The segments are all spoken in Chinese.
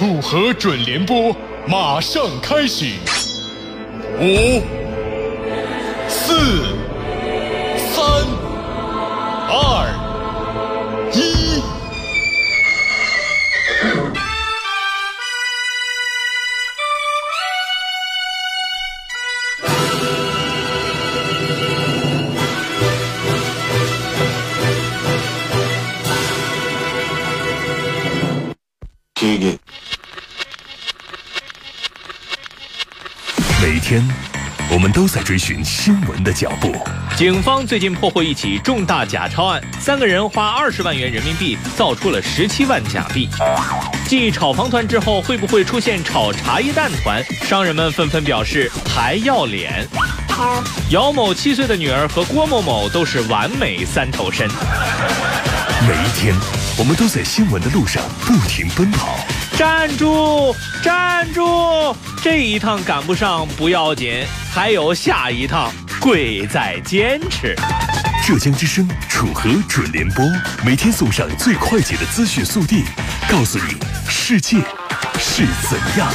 楚河准联播马上开始，五、四、在追寻新闻的脚步。警方最近破获一起重大假钞案，三个人花二十万元人民币造出了十七万假币。继炒房团之后，会不会出现炒茶叶蛋团？商人们纷纷表示还要脸。姚某七岁的女儿和郭某某都是完美三头身。每一天，我们都在新闻的路上不停奔跑。站住！站住！这一趟赶不上不要紧，还有下一趟，贵在坚持。浙江之声楚河准联播，每天送上最快捷的资讯速递，告诉你世界是怎样。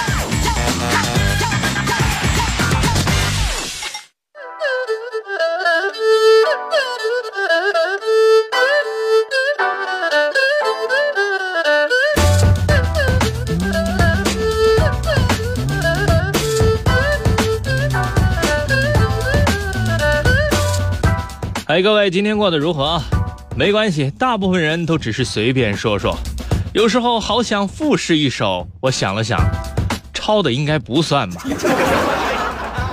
哎，各位，今天过得如何？没关系，大部分人都只是随便说说。有时候好想复试一首，我想了想，抄的应该不算吧。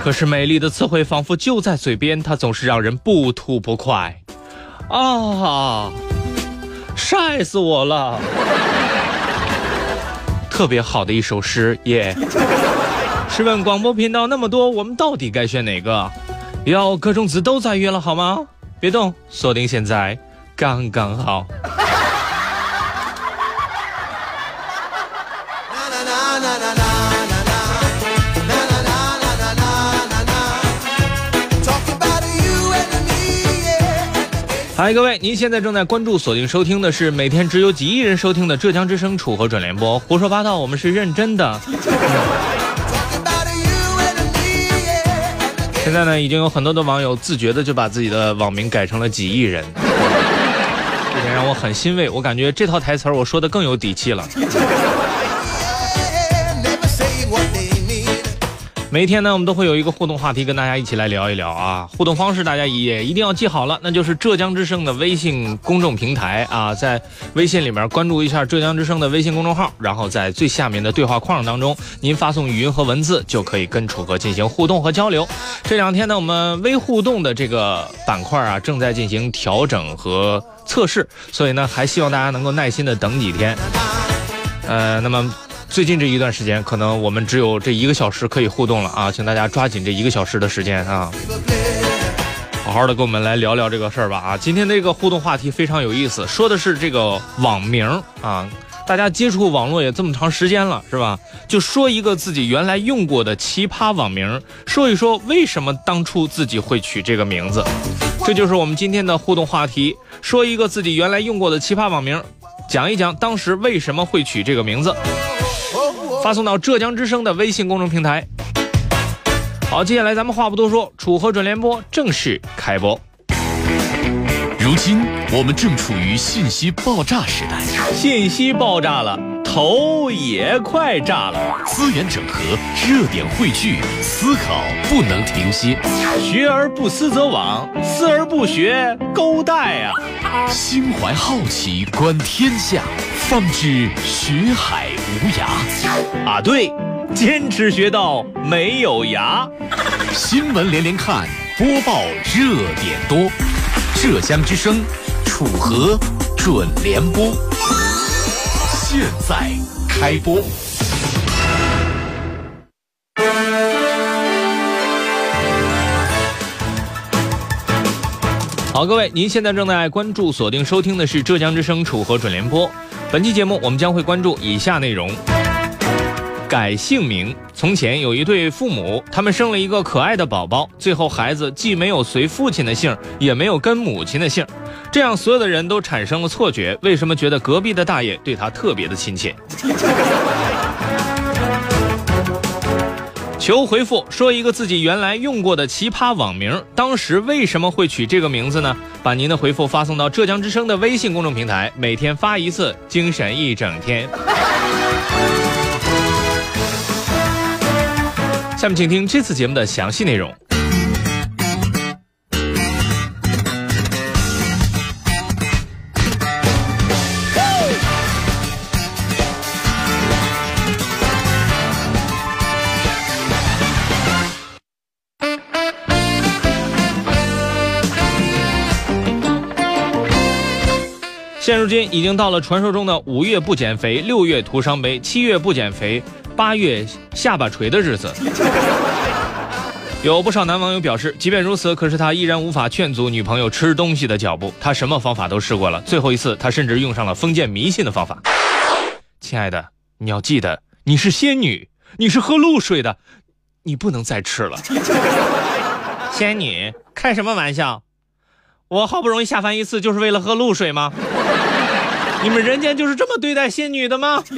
可是美丽的词汇仿佛就在嘴边，它总是让人不吐不快。啊，晒死我了！特别好的一首诗耶。试问广播频道那么多，我们到底该选哪个？要各种词都在约了好吗？别动，锁定现在，刚刚好。嗨，各位，您现在正在关注、锁定收听的是每天只有几亿人收听的浙江之声楚河转联播。胡说八道，我们是认真的。现在呢，已经有很多的网友自觉的就把自己的网名改成了几亿人，这点让我很欣慰。我感觉这套台词我说的更有底气了。每天呢，我们都会有一个互动话题跟大家一起来聊一聊啊。互动方式大家也一定要记好了，那就是浙江之声的微信公众平台啊，在微信里面关注一下浙江之声的微信公众号，然后在最下面的对话框当中，您发送语音和文字就可以跟楚河进行互动和交流。这两天呢，我们微互动的这个板块啊，正在进行调整和测试，所以呢，还希望大家能够耐心的等几天。呃，那么。最近这一段时间，可能我们只有这一个小时可以互动了啊，请大家抓紧这一个小时的时间啊，好好的跟我们来聊聊这个事儿吧啊。今天这个互动话题非常有意思，说的是这个网名啊，大家接触网络也这么长时间了，是吧？就说一个自己原来用过的奇葩网名，说一说为什么当初自己会取这个名字，这就是我们今天的互动话题。说一个自己原来用过的奇葩网名，讲一讲当时为什么会取这个名字。发送到浙江之声的微信公众平台。好，接下来咱们话不多说，楚河转联播正式开播。如今我们正处于信息爆炸时代，信息爆炸了，头也快炸了。资源整合，热点汇聚，思考不能停歇。学而不思则罔，思而不学，勾带啊！心怀好奇，观天下。方知学海无涯啊！对，坚持学到没有涯。新闻连连看，播报热点多。浙江之声，楚河准联播，现在开播。好，各位，您现在正在关注、锁定收听的是浙江之声楚河准联播。本期节目，我们将会关注以下内容：改姓名。从前有一对父母，他们生了一个可爱的宝宝，最后孩子既没有随父亲的姓，也没有跟母亲的姓，这样所有的人都产生了错觉：为什么觉得隔壁的大爷对他特别的亲切？求回复，说一个自己原来用过的奇葩网名，当时为什么会取这个名字呢？把您的回复发送到浙江之声的微信公众平台，每天发一次，精神一整天。下面请听这次节目的详细内容。现如今已经到了传说中的五月不减肥，六月徒伤悲，七月不减肥，八月下巴垂的日子。有不少男网友表示，即便如此，可是他依然无法劝阻女朋友吃东西的脚步。他什么方法都试过了，最后一次他甚至用上了封建迷信的方法。亲爱的，你要记得，你是仙女，你是喝露水的，你不能再吃了。仙女，开什么玩笑？我好不容易下凡一次，就是为了喝露水吗？你们人间就是这么对待仙女的吗？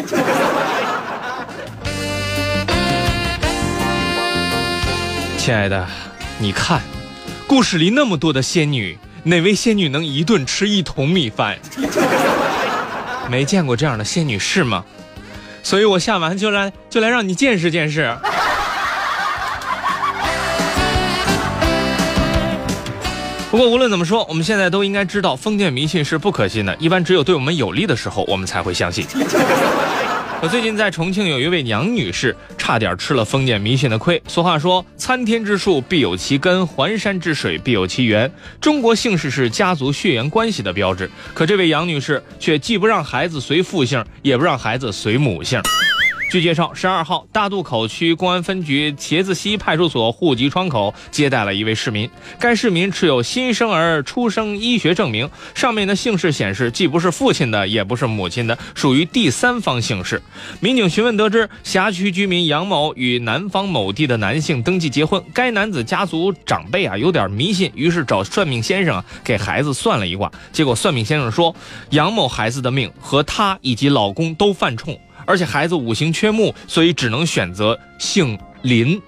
亲爱的，你看，故事里那么多的仙女，哪位仙女能一顿吃一桶米饭？没见过这样的仙女是吗？所以我下完就来就来让你见识见识。不过无论怎么说，我们现在都应该知道，封建迷信是不可信的。一般只有对我们有利的时候，我们才会相信。可最近在重庆有一位杨女士，差点吃了封建迷信的亏。俗话说：“参天之树必有其根，环山之水必有其源。”中国姓氏是家族血缘关系的标志，可这位杨女士却既不让孩子随父姓，也不让孩子随母姓。据介绍，十二号，大渡口区公安分局茄子溪派出所户籍窗口接待了一位市民。该市民持有新生儿出生医学证明，上面的姓氏显示既不是父亲的，也不是母亲的，属于第三方姓氏。民警询问得知，辖区居民杨某与南方某地的男性登记结婚。该男子家族长辈啊有点迷信，于是找算命先生啊给孩子算了一卦。结果算命先生说，杨某孩子的命和他以及老公都犯冲。而且孩子五行缺木，所以只能选择姓林。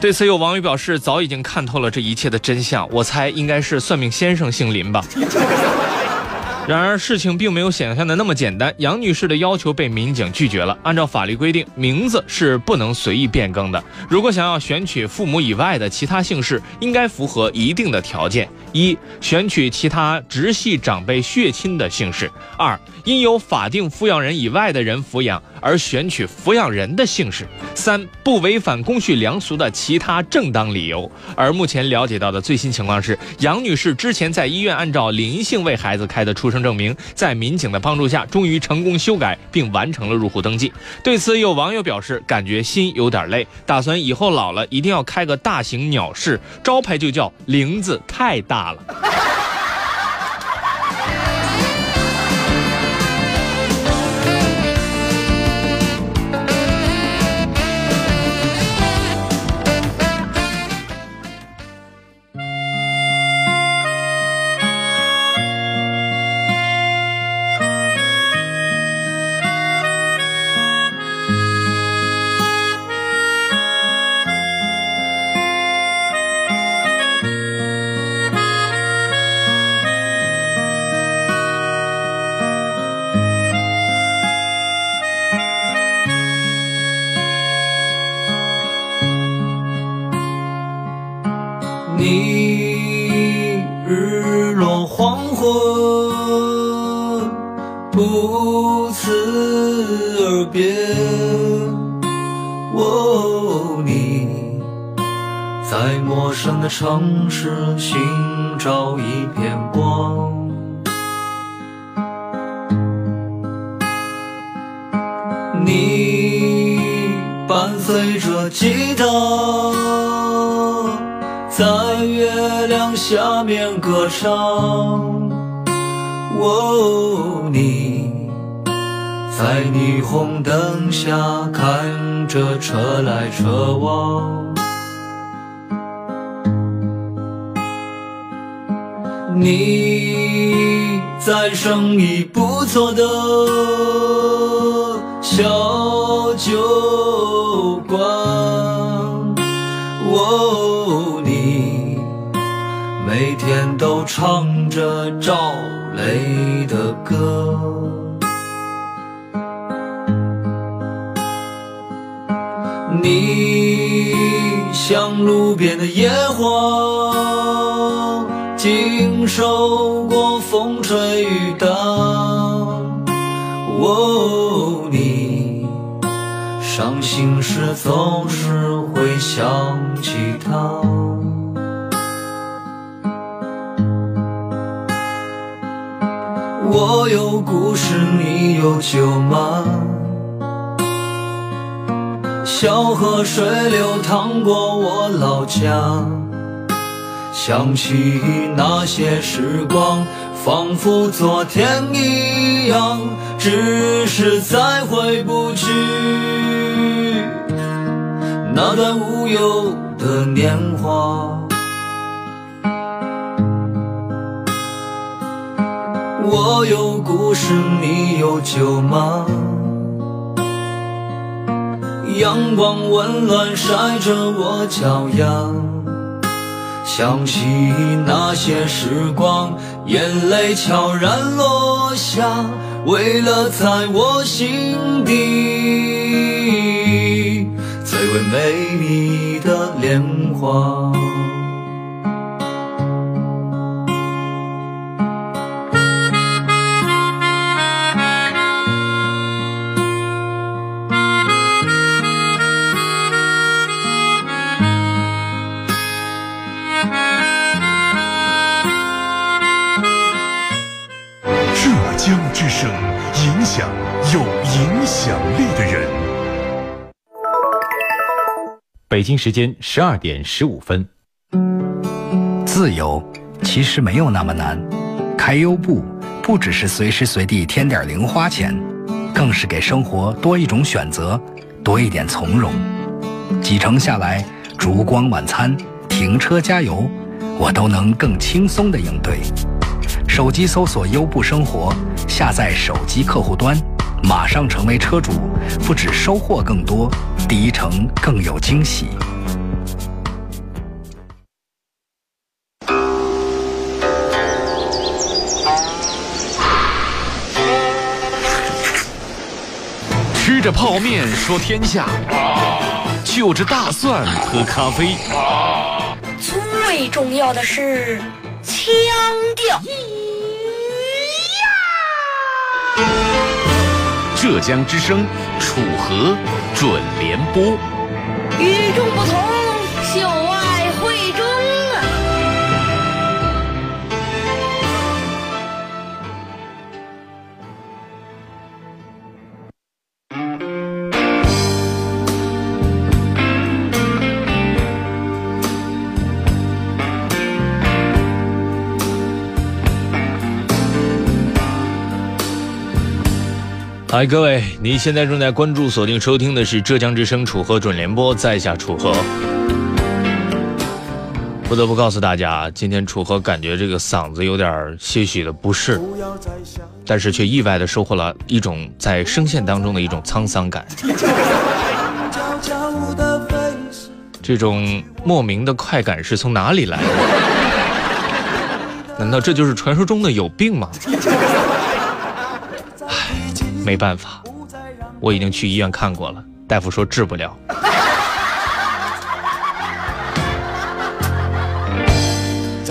对此，有网友表示，早已经看透了这一切的真相。我猜应该是算命先生姓林吧。然而，事情并没有想象的那么简单。杨女士的要求被民警拒绝了。按照法律规定，名字是不能随意变更的。如果想要选取父母以外的其他姓氏，应该符合一定的条件：一、选取其他直系长辈血亲的姓氏；二、因有法定抚养人以外的人抚养。而选取抚养人的姓氏，三不违反公序良俗的其他正当理由。而目前了解到的最新情况是，杨女士之前在医院按照林姓为孩子开的出生证明，在民警的帮助下，终于成功修改并完成了入户登记。对此，有网友表示，感觉心有点累，打算以后老了一定要开个大型鸟市，招牌就叫“林子太大了”。城市寻找一片光，你伴随着吉他。在月亮下面歌唱，哦，你在霓虹灯下看着车来车往，你在生意不错的小酒馆，你每天都唱着赵雷的歌，你像路边的野花。经受过风吹雨打。哦，你伤心时总是会想起他。我有故事，你有酒吗？小河水流淌过我老家，想起那些时光，仿佛昨天一样，只是再回不去那段无忧的年华。我有故事，你有酒吗？阳光温暖晒着我脚丫，想起那些时光，眼泪悄然落下。为了在我心底最为美丽的莲花。北京时间十二点十五分。自由其实没有那么难，开优步不只是随时随地添点零花钱，更是给生活多一种选择，多一点从容。几程下来，烛光晚餐、停车加油，我都能更轻松地应对。手机搜索“优步生活”，下载手机客户端，马上成为车主，不止收获更多，第一城更有惊喜。吃着泡面说天下，就着大蒜喝咖啡。最重要的是腔调。浙江之声楚河准联播，与众不同，嗨，各位，你现在正在关注、锁定、收听的是浙江之声楚河准联播，在下楚河。不得不告诉大家，今天楚河感觉这个嗓子有点些许的不适，但是却意外的收获了一种在声线当中的一种沧桑感。这种莫名的快感是从哪里来的？难道这就是传说中的有病吗？没办法，我已经去医院看过了，大夫说治不了。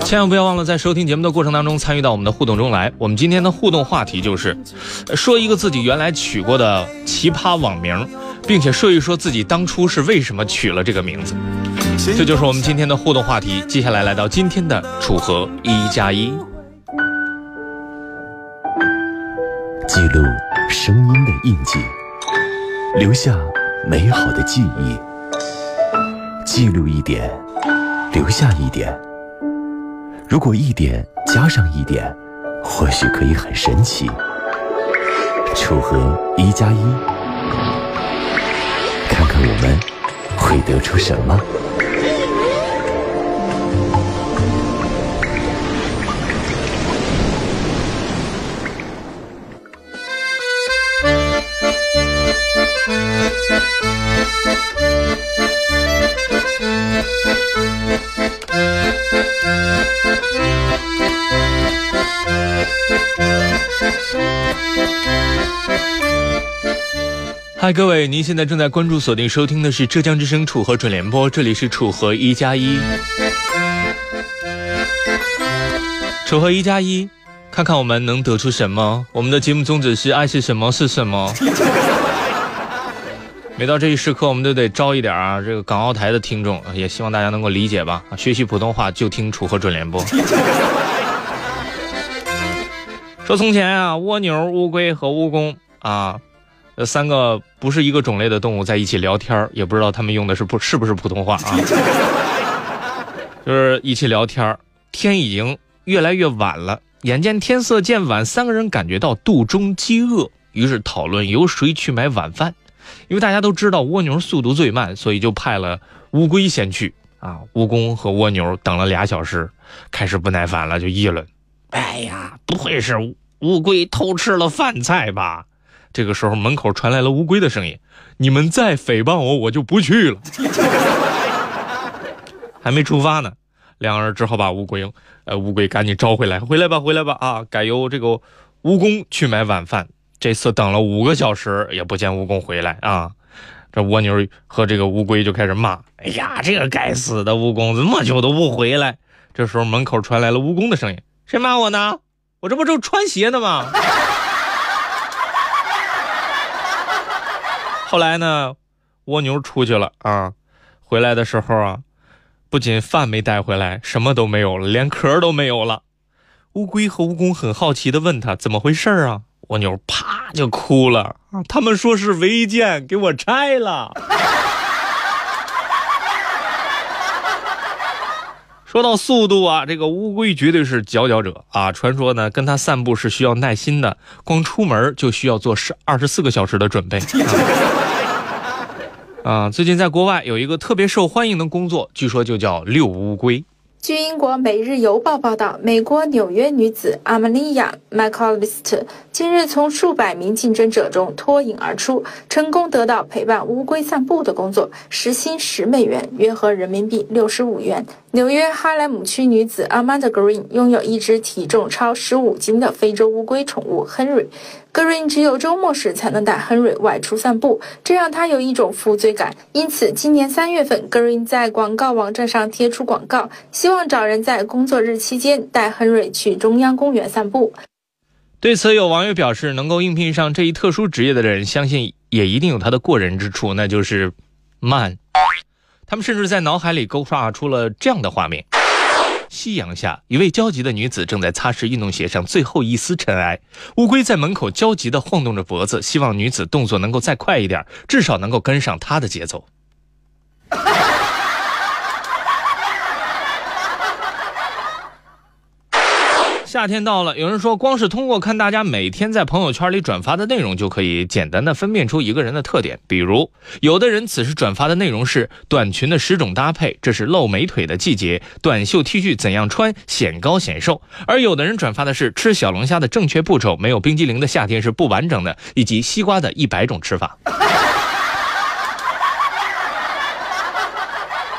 千万不要忘了在收听节目的过程当中参与到我们的互动中来。我们今天的互动话题就是，说一个自己原来取过的奇葩网名，并且说一说自己当初是为什么取了这个名字。这就是我们今天的互动话题。接下来来到今天的楚河一加一。记录声音的印记，留下美好的记忆。记录一点，留下一点。如果一点加上一点，或许可以很神奇。楚河一加一，看看我们会得出什么。嗨，各位，您现在正在关注、锁定、收听的是浙江之声楚河准联播，这里是楚河一加一。楚河一加一，看看我们能得出什么？我们的节目宗旨是爱是什么是什么。每到这一时刻，我们都得招一点啊，这个港澳台的听众，也希望大家能够理解吧。学习普通话就听楚河准联播。说从前啊，蜗牛、乌龟和蜈蚣啊。这三个不是一个种类的动物在一起聊天也不知道他们用的是不是不是普通话啊？就是一起聊天天已经越来越晚了，眼见天色渐晚，三个人感觉到肚中饥饿，于是讨论由谁去买晚饭。因为大家都知道蜗牛速度最慢，所以就派了乌龟先去啊。蜈蚣和蜗牛等了俩小时，开始不耐烦了，就议论：“哎呀，不会是乌龟偷吃了饭菜吧？”这个时候，门口传来了乌龟的声音：“你们再诽谤我，我就不去了。” 还没出发呢，两个人只好把乌龟，呃，乌龟赶紧招回来，回来吧，回来吧，啊，改由这个蜈蚣去买晚饭。这次等了五个小时，也不见蜈蚣回来啊！这蜗牛和这个乌龟就开始骂：“哎呀，这个该死的蜈蚣，这么久都不回来！”这时候，门口传来了蜈蚣的声音：“谁骂我呢？我这不正穿鞋呢吗？”后来呢，蜗牛出去了啊，回来的时候啊，不仅饭没带回来，什么都没有了，连壳都没有了。乌龟和蜈蚣很好奇的问他怎么回事啊？蜗牛啪就哭了啊，他们说是违建，给我拆了。说到速度啊，这个乌龟绝对是佼佼者啊！传说呢，跟它散步是需要耐心的，光出门就需要做十二十四个小时的准备。啊，最近在国外有一个特别受欢迎的工作，据说就叫遛乌龟。据英国《每日邮报》报道，美国纽约女子阿玛利亚·麦克里斯特近日从数百名竞争者中脱颖而出，成功得到陪伴乌龟散步的工作，时薪十美元，约合人民币六十五元。纽约哈莱姆区女子 Amanda Green 拥有一只体重超十五斤的非洲乌龟宠物 Henry。Green 只有周末时才能带 Henry 外出散步，这让他有一种负罪感。因此，今年三月份，Green 在广告网站上贴出广告，希望找人在工作日期间带 Henry 去中央公园散步。对此，有网友表示，能够应聘上这一特殊职业的人，相信也一定有他的过人之处，那就是慢。他们甚至在脑海里勾画出了这样的画面：夕阳下，一位焦急的女子正在擦拭运动鞋上最后一丝尘埃。乌龟在门口焦急地晃动着脖子，希望女子动作能够再快一点，至少能够跟上她的节奏。夏天到了，有人说，光是通过看大家每天在朋友圈里转发的内容，就可以简单的分辨出一个人的特点。比如，有的人此时转发的内容是短裙的十种搭配，这是露美腿的季节；短袖 T 恤怎样穿显高显瘦。而有的人转发的是吃小龙虾的正确步骤，没有冰激凌的夏天是不完整的，以及西瓜的一百种吃法。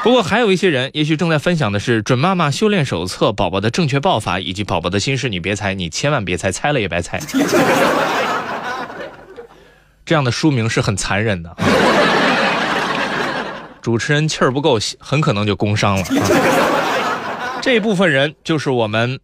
不过还有一些人，也许正在分享的是《准妈妈修炼手册》、宝宝的正确抱法，以及宝宝的心事，你别猜，你千万别猜，猜了也白猜。这样的书名是很残忍的，主持人气儿不够，很可能就工伤了。这部分人就是我们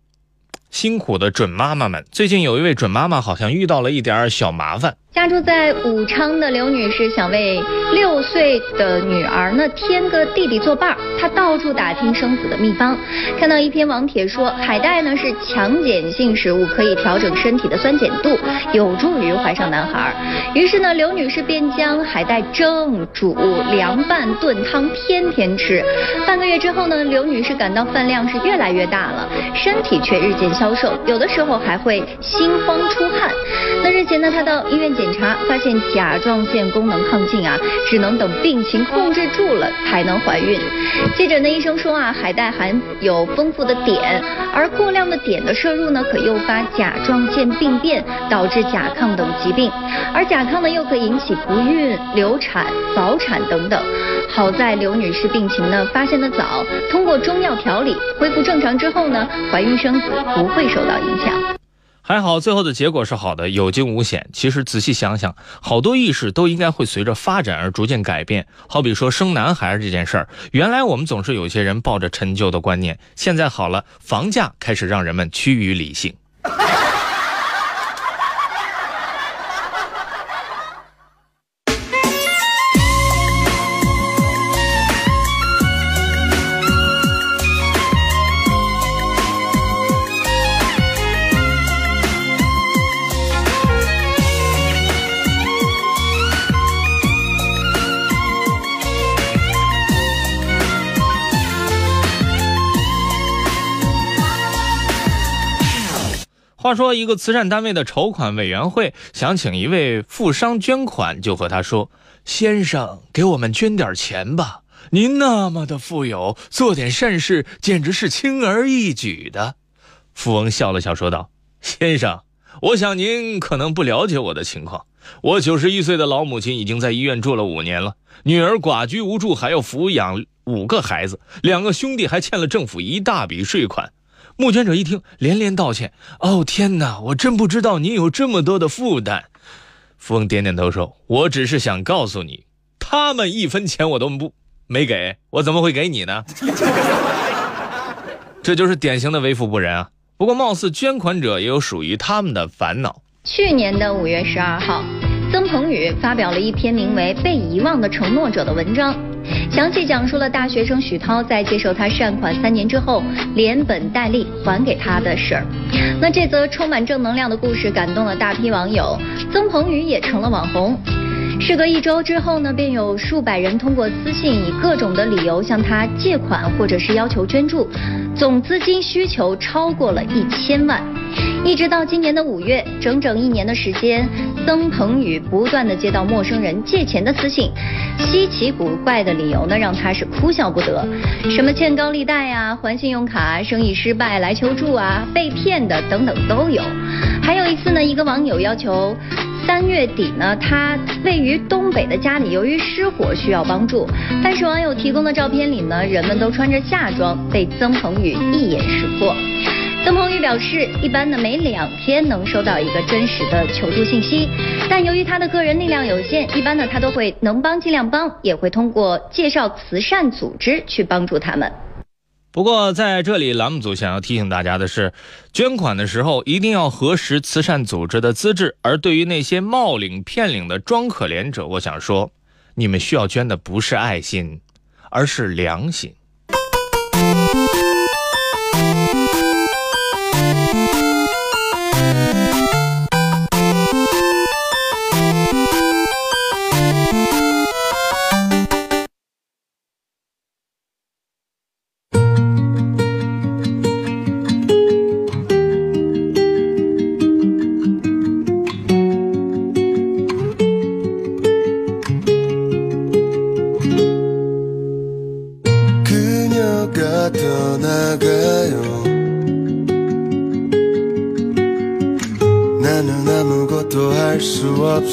辛苦的准妈妈们。最近有一位准妈妈好像遇到了一点小麻烦。家住在武昌的刘女士想为六岁的女儿呢添个弟弟作伴儿，她到处打听生子的秘方，看到一篇网帖说海带呢是强碱性食物，可以调整身体的酸碱度，有助于怀上男孩。于是呢，刘女士便将海带蒸、煮、凉拌、炖汤，天天吃。半个月之后呢，刘女士感到饭量是越来越大了，身体却日渐消瘦，有的时候还会心慌出汗。那日前呢，她到医院检。检查发现甲状腺功能亢进啊，只能等病情控制住了才能怀孕。记者呢，医生说啊，海带含有丰富的碘，而过量的碘的摄入呢，可诱发甲状腺病变，导致甲亢等疾病。而甲亢呢，又可引起不孕、流产、早产等等。好在刘女士病情呢发现的早，通过中药调理恢复正常之后呢，怀孕生子不会受到影响。还好，最后的结果是好的，有惊无险。其实仔细想想，好多意识都应该会随着发展而逐渐改变。好比说生男孩这件事儿，原来我们总是有些人抱着陈旧的观念，现在好了，房价开始让人们趋于理性。说，一个慈善单位的筹款委员会想请一位富商捐款，就和他说：“先生，给我们捐点钱吧！您那么的富有，做点善事简直是轻而易举的。”富翁笑了笑说道：“先生，我想您可能不了解我的情况。我九十一岁的老母亲已经在医院住了五年了，女儿寡居无助，还要抚养五个孩子，两个兄弟还欠了政府一大笔税款。”募捐者一听，连连道歉：“哦，天哪，我真不知道您有这么多的负担。”富翁点点头说：“我只是想告诉你，他们一分钱我都不没给，我怎么会给你呢？” 这就是典型的为富不仁啊！不过，貌似捐款者也有属于他们的烦恼。去年的五月十二号，曾鹏宇发表了一篇名为《被遗忘的承诺者》的文章。详细讲述了大学生许涛在接受他善款三年之后，连本带利还给他的事儿。那这则充满正能量的故事感动了大批网友，曾鹏宇也成了网红。事隔一周之后呢，便有数百人通过私信以各种的理由向他借款或者是要求捐助，总资金需求超过了一千万。一直到今年的五月，整整一年的时间，曾鹏宇不断的接到陌生人借钱的私信，稀奇古怪的理由呢，让他是哭笑不得，什么欠高利贷呀、还信用卡、生意失败来求助啊、被骗的等等都有。还有一次呢，一个网友要求。三月底呢，他位于东北的家里由于失火需要帮助，但是网友提供的照片里呢，人们都穿着夏装，被曾鹏宇一眼识破。邓鹏宇表示，一般呢每两天能收到一个真实的求助信息，但由于他的个人力量有限，一般呢他都会能帮尽量帮，也会通过介绍慈善组织去帮助他们。不过，在这里，栏目组想要提醒大家的是，捐款的时候一定要核实慈善组织的资质。而对于那些冒领骗领的装可怜者，我想说，你们需要捐的不是爱心，而是良心。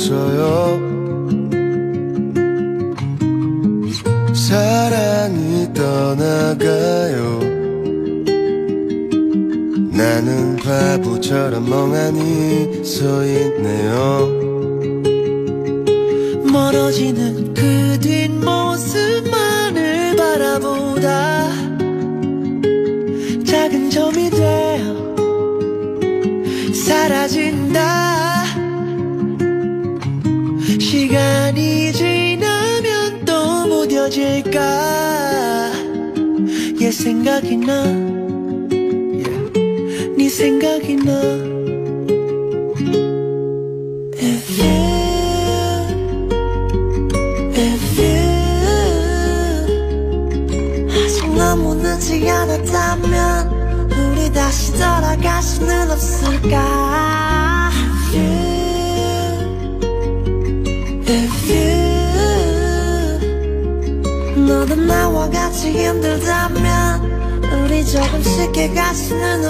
so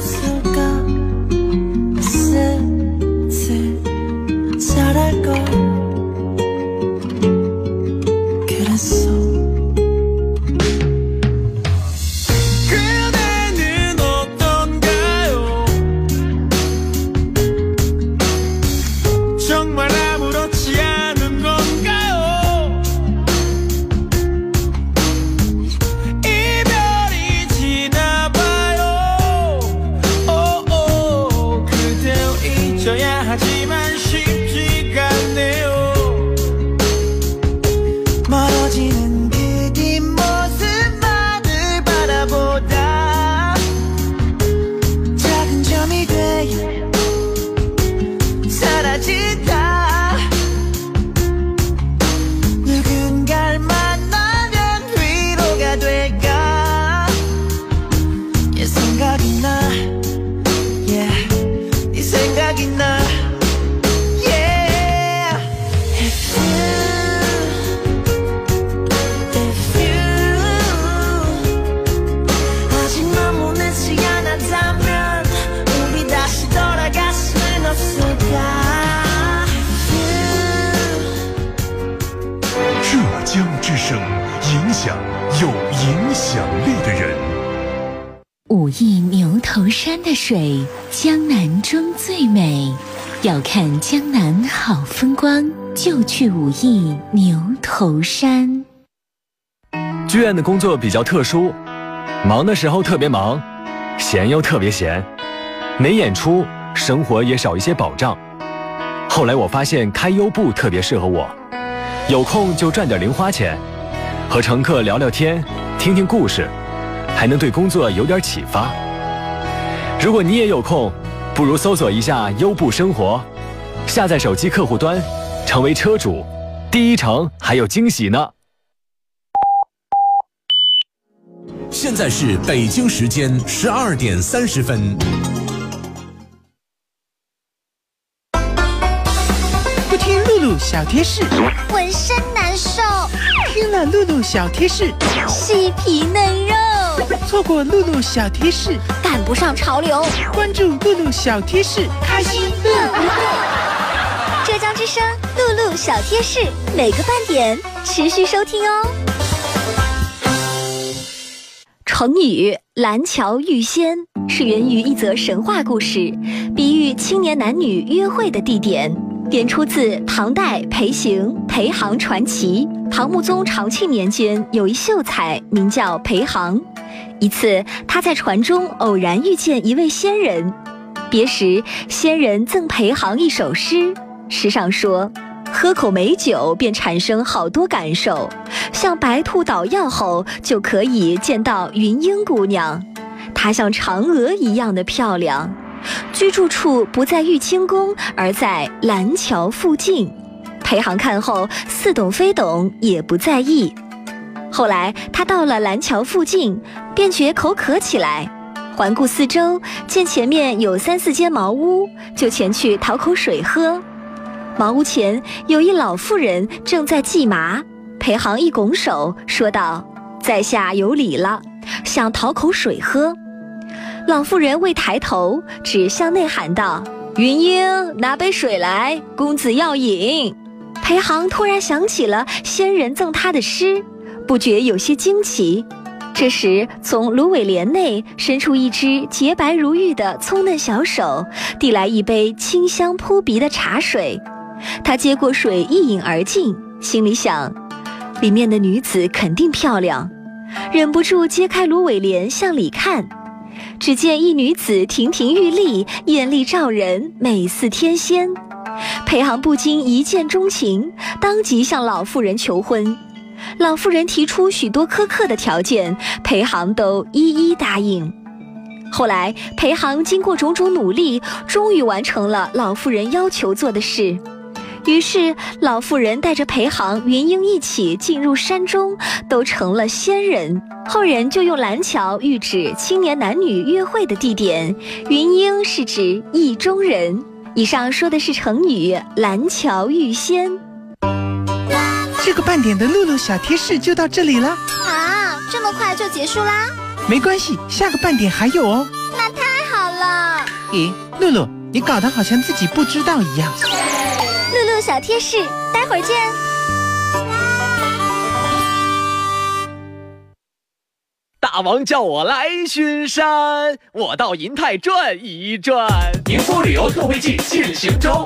없었을까? 슬슬 잘할걸. 武义牛头山的水，江南中最美。要看江南好风光，就去武义牛头山。剧院的工作比较特殊，忙的时候特别忙，闲又特别闲，没演出，生活也少一些保障。后来我发现开优步特别适合我，有空就赚点零花钱，和乘客聊聊天，听听故事，还能对工作有点启发。如果你也有空，不如搜索一下优步生活，下载手机客户端，成为车主，第一程还有惊喜呢。现在是北京时间十二点三十分。不听露露小贴士，浑身难受；听了露露小贴士，细皮嫩肉。错过露露小贴士，赶不上潮流。关注露露小贴士，开心乐不乐？浙江之声露露小贴士，每个半点持续收听哦。成语“蓝桥遇仙”是源于一则神话故事，比喻青年男女约会的地点。点出自唐代裴行《裴行传奇》。唐穆宗长庆年间，有一秀才名叫裴行。一次，他在船中偶然遇见一位仙人，别时仙人赠裴行一首诗，诗上说：“喝口美酒便产生好多感受，像白兔捣药后就可以见到云英姑娘，她像嫦娥一样的漂亮。”居住处不在玉清宫，而在蓝桥附近。裴行看后似懂非懂，也不在意。后来他到了蓝桥附近，便觉口渴起来，环顾四周，见前面有三四间茅屋，就前去讨口水喝。茅屋前有一老妇人正在系麻，裴行一拱手说道：“在下有礼了，想讨口水喝。”老妇人未抬头，只向内喊道：“云英，拿杯水来，公子要饮。”裴行突然想起了仙人赠他的诗，不觉有些惊奇。这时，从芦苇帘内伸出一只洁白如玉的葱嫩小手，递来一杯清香扑鼻的茶水。他接过水，一饮而尽，心里想：里面的女子肯定漂亮，忍不住揭开芦苇帘向里看。只见一女子亭亭玉立，艳丽照人，美似天仙。裴行不禁一见钟情，当即向老妇人求婚。老妇人提出许多苛刻的条件，裴行都一一答应。后来，裴行经过种种努力，终于完成了老妇人要求做的事。于是，老妇人带着裴行、云英一起进入山中，都成了仙人。后人就用蓝桥喻指青年男女约会的地点，云英是指意中人。以上说的是成语“蓝桥遇仙”。这个半点的露露小贴士就到这里了啊！这么快就结束啦？没关系，下个半点还有哦。那太好了。咦，露露，你搞得好像自己不知道一样。露露小贴士，待会儿见。大王叫我来巡山，我到银泰转一转。宁波旅游特惠季进行中，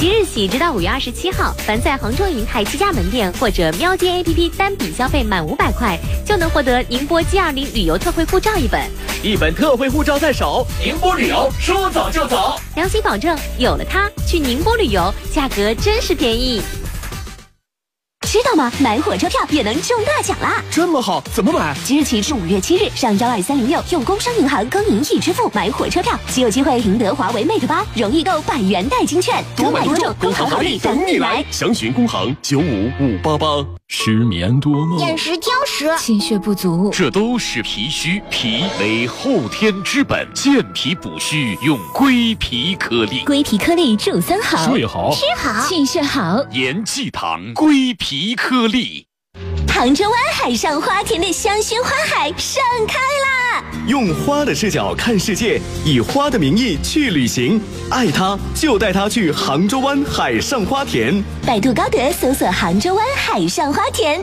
即日起直到五月二十七号，凡在杭州银泰七家门店或者喵街 APP 单笔消费满五百块，就能获得宁波 G 二零旅游特惠护照一本。一本特惠护照在手，宁波旅游说走就走，良心保证，有了它，去宁波旅游价格真是便宜。知道吗？买火车票也能中大奖啦！这么好，怎么买？即日起至五月七日，上幺二三零六用工商银行工银易支付买火车票，即有机会赢得华为 Mate 八、容易购百元代金券，多买多中，工行好礼等你来！详询工行九五五八八。失眠多梦，食，气血不足，这都是脾虚。脾为后天之本，健脾补虚用归脾颗粒。归脾颗粒助三好：睡好、吃好、气血好。延气堂归脾颗粒。杭州湾海上花田的香薰花海盛开啦！用花的视角看世界，以花的名义去旅行，爱它就带它去杭州湾海上花田。百度高德搜索杭州湾海上花田。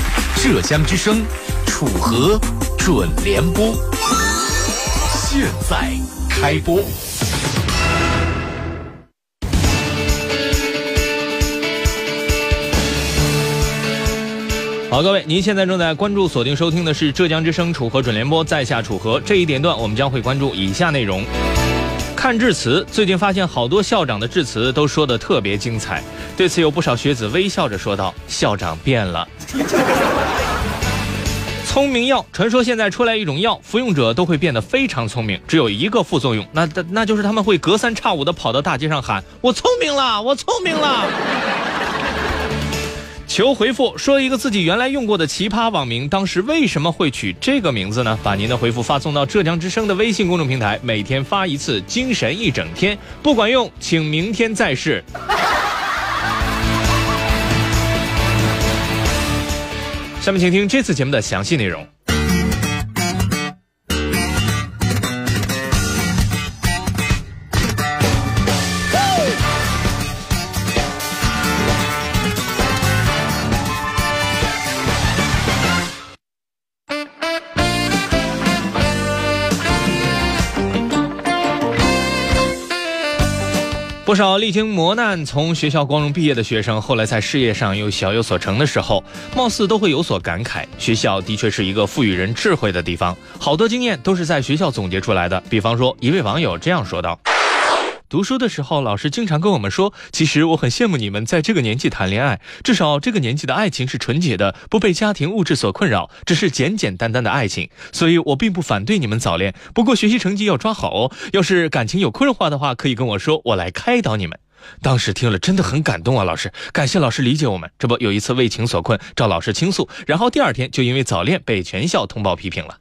浙江之声，楚河准联播，现在开播。好，各位，您现在正在关注、锁定收听的是浙江之声楚河准联播，在下楚河。这一点段，我们将会关注以下内容：看致辞。最近发现好多校长的致辞都说得特别精彩，对此有不少学子微笑着说道：“校长变了。”聪明药，传说现在出来一种药，服用者都会变得非常聪明，只有一个副作用，那那就是他们会隔三差五的跑到大街上喊：“我聪明了，我聪明了。”求回复，说一个自己原来用过的奇葩网名，当时为什么会取这个名字呢？把您的回复发送到浙江之声的微信公众平台，每天发一次，精神一整天，不管用，请明天再试。下面请听这次节目的详细内容。不少历经磨难从学校光荣毕业的学生，后来在事业上又小有所成的时候，貌似都会有所感慨。学校的确是一个赋予人智慧的地方，好多经验都是在学校总结出来的。比方说，一位网友这样说道。读书的时候，老师经常跟我们说，其实我很羡慕你们在这个年纪谈恋爱，至少这个年纪的爱情是纯洁的，不被家庭物质所困扰，只是简简单单的爱情。所以我并不反对你们早恋，不过学习成绩要抓好哦。要是感情有困惑的话，可以跟我说，我来开导你们。当时听了真的很感动啊，老师，感谢老师理解我们。这不，有一次为情所困，找老师倾诉，然后第二天就因为早恋被全校通报批评了。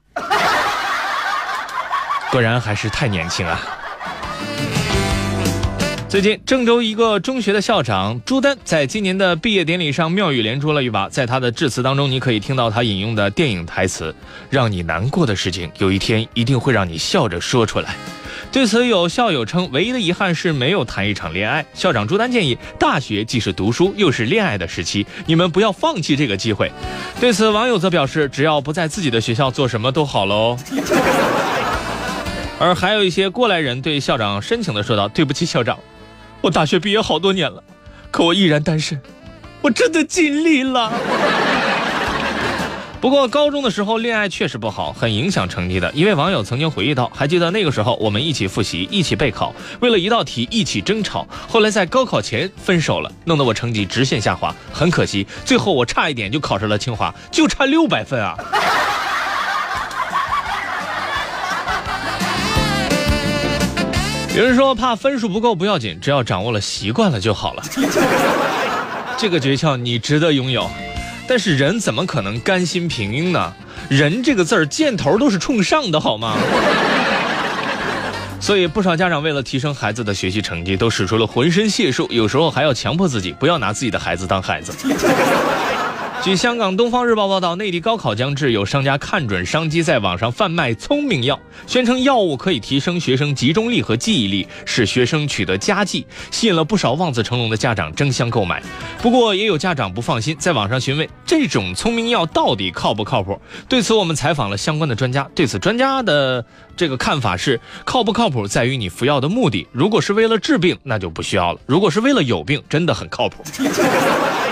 果然还是太年轻啊。最近，郑州一个中学的校长朱丹在今年的毕业典礼上妙语连珠了一把。在他的致辞当中，你可以听到他引用的电影台词：“让你难过的事情，有一天一定会让你笑着说出来。”对此，有校友称，唯一的遗憾是没有谈一场恋爱。校长朱丹建议，大学既是读书又是恋爱的时期，你们不要放弃这个机会。对此，网友则表示，只要不在自己的学校做什么都好喽。而还有一些过来人对校长深情地说道：“对不起，校长。”我大学毕业好多年了，可我依然单身，我真的尽力了。不过高中的时候恋爱确实不好，很影响成绩的。一位网友曾经回忆到，还记得那个时候我们一起复习，一起备考，为了一道题一起争吵，后来在高考前分手了，弄得我成绩直线下滑。很可惜，最后我差一点就考上了清华，就差六百分啊。有人说怕分数不够不要紧，只要掌握了习惯了就好了。这个诀窍你值得拥有，但是人怎么可能甘心平庸呢？人这个字儿箭头都是冲上的，好吗？所以不少家长为了提升孩子的学习成绩，都使出了浑身解数，有时候还要强迫自己不要拿自己的孩子当孩子。据香港《东方日报》报道，内地高考将至，有商家看准商机，在网上贩卖聪明药，宣称药物可以提升学生集中力和记忆力，使学生取得佳绩，吸引了不少望子成龙的家长争相购买。不过，也有家长不放心，在网上询问这种聪明药到底靠不靠谱。对此，我们采访了相关的专家，对此专家的这个看法是：靠不靠谱在于你服药的目的。如果是为了治病，那就不需要了；如果是为了有病，真的很靠谱。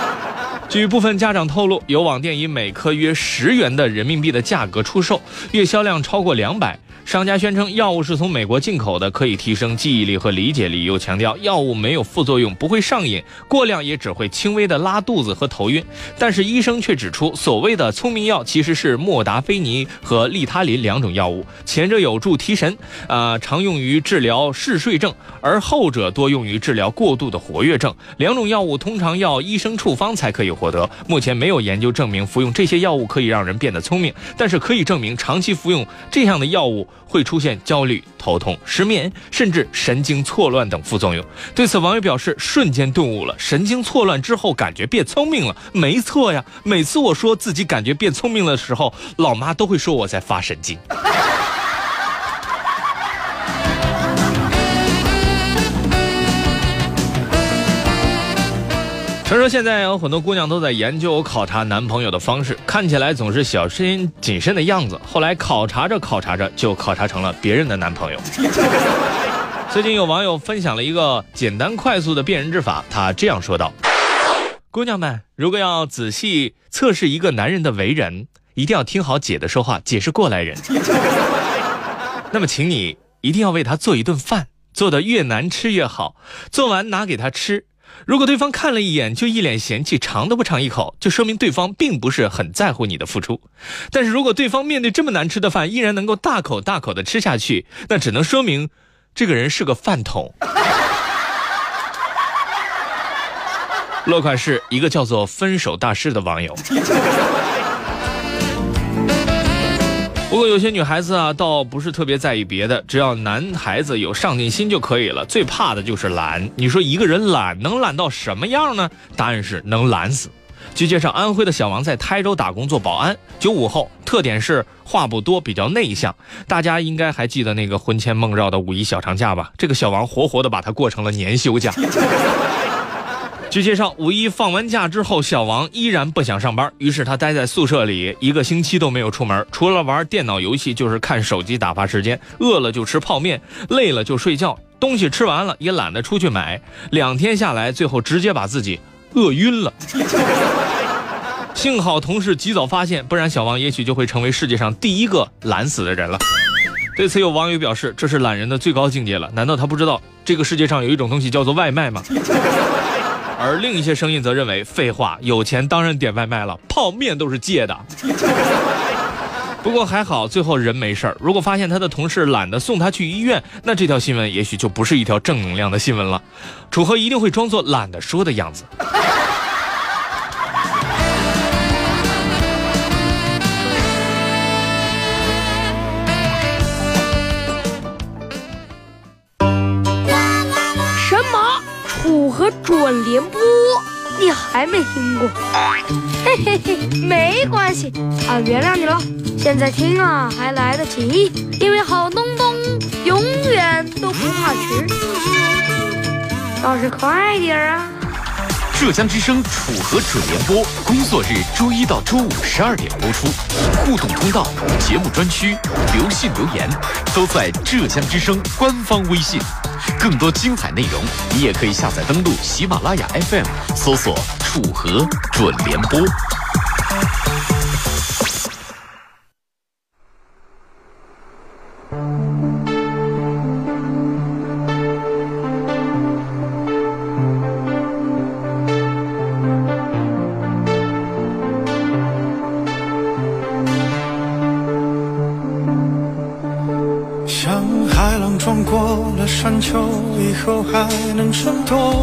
据部分家长透露，有网店以每颗约十元的人民币的价格出售，月销量超过两百。商家宣称药物是从美国进口的，可以提升记忆力和理解力，又强调药物没有副作用，不会上瘾，过量也只会轻微的拉肚子和头晕。但是医生却指出，所谓的聪明药其实是莫达菲尼和利他林两种药物，前者有助提神，啊，常用于治疗嗜睡症，而后者多用于治疗过度的活跃症。两种药物通常要医生处方才可以获得。目前没有研究证明服用这些药物可以让人变得聪明，但是可以证明长期服用这样的药物会出现焦虑、头痛、失眠，甚至神经错乱等副作用。对此，网友表示瞬间顿悟了：神经错乱之后感觉变聪明了，没错呀。每次我说自己感觉变聪明的时候，老妈都会说我在发神经。传说现在有很多姑娘都在研究考察男朋友的方式，看起来总是小心谨慎的样子。后来考察着考察着，就考察成了别人的男朋友。最近有网友分享了一个简单快速的辨人之法，他这样说道：“姑娘们，如果要仔细测试一个男人的为人，一定要听好姐的说话，姐是过来人。那么，请你一定要为他做一顿饭，做的越难吃越好，做完拿给他吃。”如果对方看了一眼就一脸嫌弃，尝都不尝一口，就说明对方并不是很在乎你的付出。但是如果对方面对这么难吃的饭依然能够大口大口的吃下去，那只能说明这个人是个饭桶。落款是一个叫做“分手大师”的网友。不过有些女孩子啊，倒不是特别在意别的，只要男孩子有上进心就可以了。最怕的就是懒。你说一个人懒能懒到什么样呢？答案是能懒死。据介绍，安徽的小王在台州打工做保安，九五后，特点是话不多，比较内向。大家应该还记得那个魂牵梦绕的五一小长假吧？这个小王活活的把它过成了年休假。据介绍，五一放完假之后，小王依然不想上班，于是他待在宿舍里一个星期都没有出门，除了玩电脑游戏就是看手机打发时间。饿了就吃泡面，累了就睡觉，东西吃完了也懒得出去买。两天下来，最后直接把自己饿晕了。幸好同事及早发现，不然小王也许就会成为世界上第一个懒死的人了。对此，有网友表示，这是懒人的最高境界了。难道他不知道这个世界上有一种东西叫做外卖吗？而另一些声音则认为，废话，有钱当然点外卖了，泡面都是借的。不过还好，最后人没事儿。如果发现他的同事懒得送他去医院，那这条新闻也许就不是一条正能量的新闻了。楚河一定会装作懒得说的样子。准联播，你还没听过？嘿嘿嘿，没关系，俺，原谅你了。现在听啊，还来得及，因为好东东永远都不怕迟。倒是快点啊！浙江之声楚河准联播，工作日周一到周五十二点播出。互动通道、节目专区、留信留言，都在浙江之声官方微信。更多精彩内容，你也可以下载登录喜马拉雅 FM，搜索“楚河准联播”。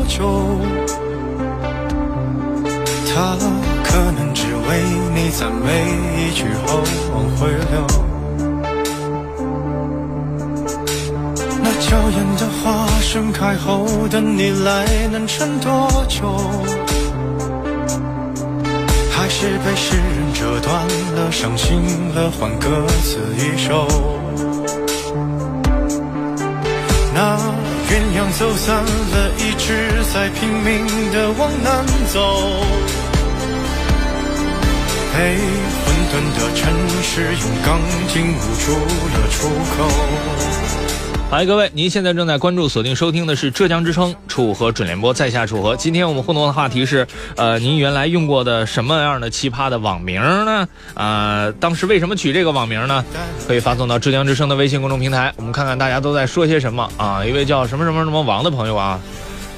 就？他可能只为你在每一句后往回流。那娇艳的花盛开后等你来能撑多久？还是被诗人折断了，伤心了，换歌词一首。那鸳鸯走散了，直在拼命的往南走。被混沌的城市用钢筋捂住了出口。嗨，各位，您现在正在关注、锁定收听的是浙江之声楚河准联播，在下楚河。今天我们互动的话题是，呃，您原来用过的什么样的奇葩的网名呢？啊，当时为什么取这个网名呢？可以发送到浙江之声的微信公众平台，我们看看大家都在说些什么啊。一位叫什么什么什么王的朋友啊，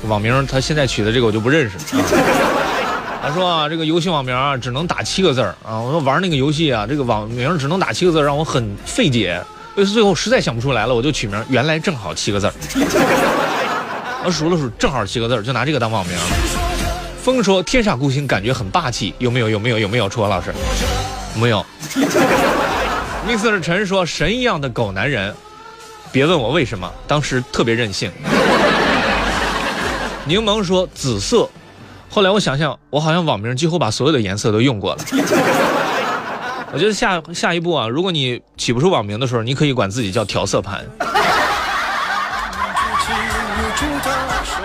网名他现在取的这个我就不认识。他说啊，这个游戏网名啊只能打七个字儿啊。我说玩那个游戏啊，这个网名只能打七个字，让我很费解。最后实在想不出来了，我就取名，原来正好七个字儿。我数了数，正好七个字儿，就拿这个当网名。风说天煞孤星感觉很霸气，有没有？有没有？有没有？楚河老师，没有。Mr. 陈说神一样的狗男人，别问我为什么，当时特别任性。柠檬说紫色，后来我想想，我好像网名几乎把所有的颜色都用过了。我觉得下下一步啊，如果你起不出网名的时候，你可以管自己叫调色盘。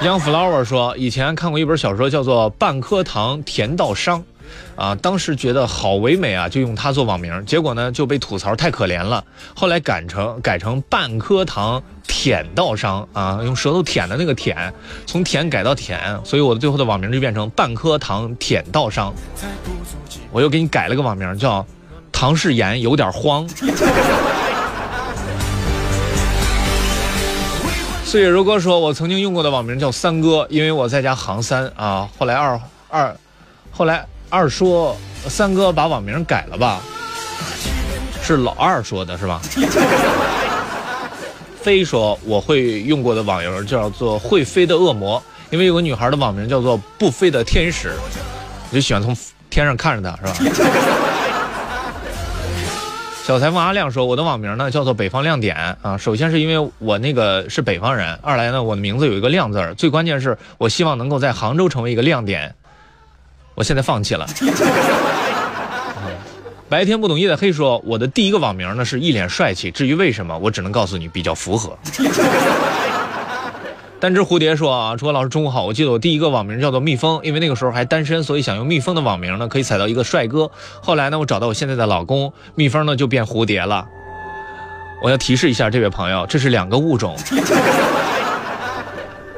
Young Flower 说，以前看过一本小说，叫做《半颗糖甜到伤》，啊，当时觉得好唯美啊，就用它做网名，结果呢就被吐槽太可怜了。后来改成改成半颗糖舔到伤啊，用舌头舔的那个舔，从舔改到舔，所以我的最后的网名就变成半颗糖舔到伤。我又给你改了个网名，叫唐氏言有点慌。岁月如歌说：“我曾经用过的网名叫三哥，因为我在家行三啊。后来二二，后来二说三哥把网名改了吧，是老二说的是吧？飞说我会用过的网名叫做会飞的恶魔，因为有个女孩的网名叫做不飞的天使，我就喜欢从天上看着她，是吧？” 小裁缝阿亮说：“我的网名呢叫做北方亮点啊，首先是因为我那个是北方人，二来呢我的名字有一个亮字儿，最关键是我希望能够在杭州成为一个亮点。我现在放弃了。白天不懂夜的黑说，我的第一个网名呢是一脸帅气，至于为什么，我只能告诉你比较符合。”单只蝴蝶说啊，楚老师中午好。我记得我第一个网名叫做蜜蜂，因为那个时候还单身，所以想用蜜蜂的网名呢，可以踩到一个帅哥。后来呢，我找到我现在的老公，蜜蜂呢就变蝴蝶了。我要提示一下这位朋友，这是两个物种。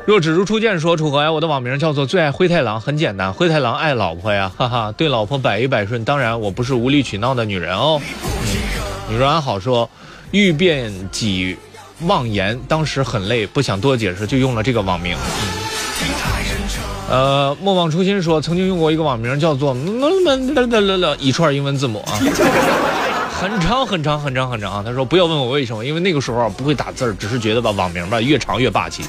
若只如初见说，楚河呀，我的网名叫做最爱灰太狼，很简单，灰太狼爱老婆呀，哈哈，对老婆百依百顺。当然，我不是无理取闹的女人哦。嗯你说安好说，欲辩己。妄言，当时很累，不想多解释，就用了这个网名。呃，莫忘初心说，曾经用过一个网名，叫做一串英文字母啊，很长很长很长很长啊。他说不要问我为什么，因为那个时候不会打字只是觉得吧，网名吧越长越霸气。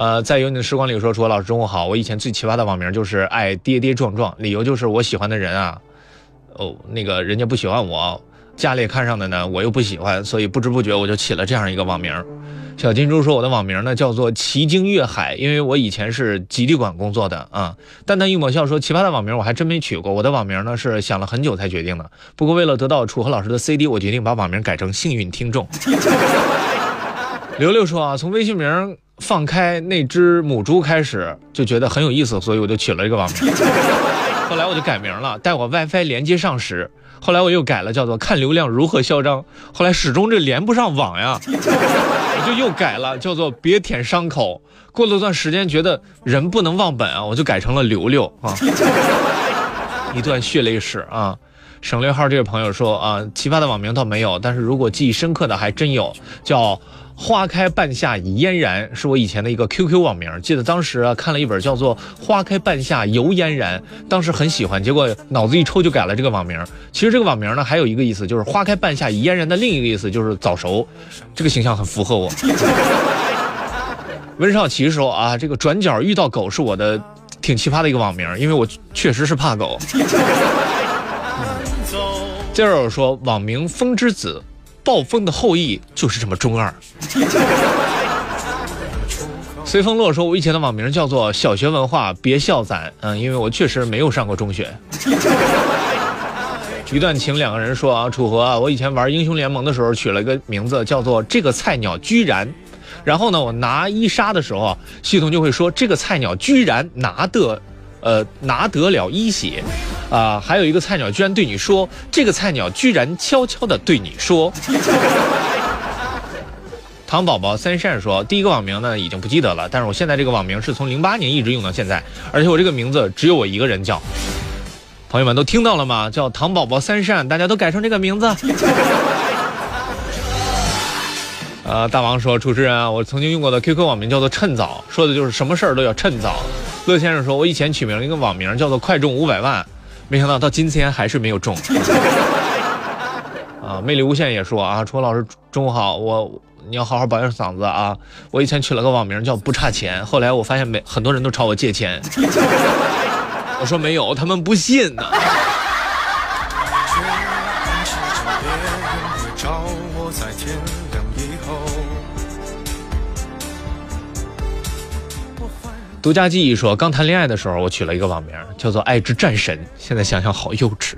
呃，在有你的时光里说，楚老师中午好。我以前最奇葩的网名就是爱跌跌撞撞，理由就是我喜欢的人啊，哦，那个人家不喜欢我，家里看上的呢，我又不喜欢，所以不知不觉我就起了这样一个网名。小金猪说我的网名呢叫做奇经越海，因为我以前是极地馆工作的啊。淡淡一抹笑说奇葩的网名我还真没取过，我的网名呢是想了很久才决定的。不过为了得到楚河老师的 CD，我决定把网名改成幸运听众。刘刘说啊，从微信名。放开那只母猪开始就觉得很有意思，所以我就取了一个网名。后来我就改名了，待我 WiFi 连接上时，后来我又改了，叫做看流量如何嚣张。后来始终这连不上网呀，我就又改了，叫做别舔伤口。过了段时间，觉得人不能忘本啊，我就改成了刘刘啊。一段血泪史啊。省略号这位朋友说啊，奇葩的网名倒没有，但是如果记忆深刻的还真有，叫。花开半夏已嫣然，是我以前的一个 QQ 网名。记得当时啊，看了一本叫做《花开半夏犹嫣然》，当时很喜欢，结果脑子一抽就改了这个网名。其实这个网名呢，还有一个意思，就是花开半夏已嫣然的另一个意思就是早熟，这个形象很符合我。温少奇说啊，这个转角遇到狗是我的挺奇葩的一个网名，因为我确实是怕狗。接着我说网名风之子。暴风的后裔就是这么中二。随风落说，我以前的网名叫做小学文化，别笑咱，嗯，因为我确实没有上过中学。一段情，两个人说啊，楚河啊，我以前玩英雄联盟的时候取了一个名字叫做这个菜鸟居然，然后呢，我拿一杀的时候，系统就会说这个菜鸟居然拿的。呃，拿得了一血，啊，还有一个菜鸟居然对你说，这个菜鸟居然悄悄的对你说。糖宝宝三善说，第一个网名呢已经不记得了，但是我现在这个网名是从零八年一直用到现在，而且我这个名字只有我一个人叫。朋友们都听到了吗？叫糖宝宝三善，大家都改成这个名字。呃，大王说，主持人啊，我曾经用过的 QQ 网名叫做趁早，说的就是什么事儿都要趁早。乐先生说，我以前取名一个网名叫做快中五百万，没想到到今天还是没有中。啊，魅力无限也说啊，楚老师中午好，我你要好好保养嗓子啊。我以前取了个网名叫不差钱，后来我发现没很多人都朝我借钱，我说没有，他们不信呢。独家记忆说，刚谈恋爱的时候，我取了一个网名叫做“爱之战神”，现在想想好幼稚。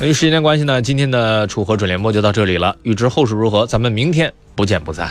由于时间关系呢，今天的楚河准联播就到这里了。欲知后事如何，咱们明天不见不散。